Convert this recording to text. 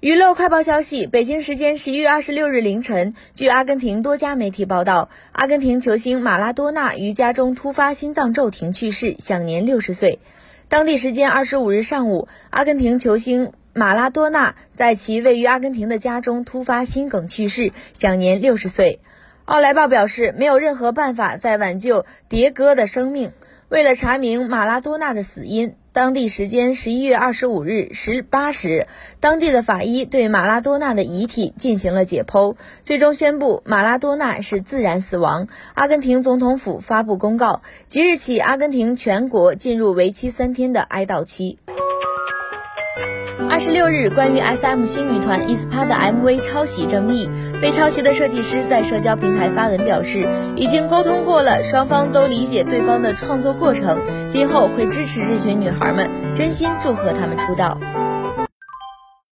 娱乐快报消息：北京时间十一月二十六日凌晨，据阿根廷多家媒体报道，阿根廷球星马拉多纳于家中突发心脏骤停去世，享年六十岁。当地时间二十五日上午，阿根廷球星马拉多纳在其位于阿根廷的家中突发心梗去世，享年六十岁。奥莱报表示，没有任何办法再挽救迭戈的生命。为了查明马拉多纳的死因，当地时间十一月二十五日十八时，当地的法医对马拉多纳的遗体进行了解剖，最终宣布马拉多纳是自然死亡。阿根廷总统府发布公告，即日起，阿根廷全国进入为期三天的哀悼期。二十六日，关于 S.M 新女团 ESPA 的 MV 抄袭争议，被抄袭的设计师在社交平台发文表示，已经沟通过了，双方都理解对方的创作过程，今后会支持这群女孩们，真心祝贺她们出道。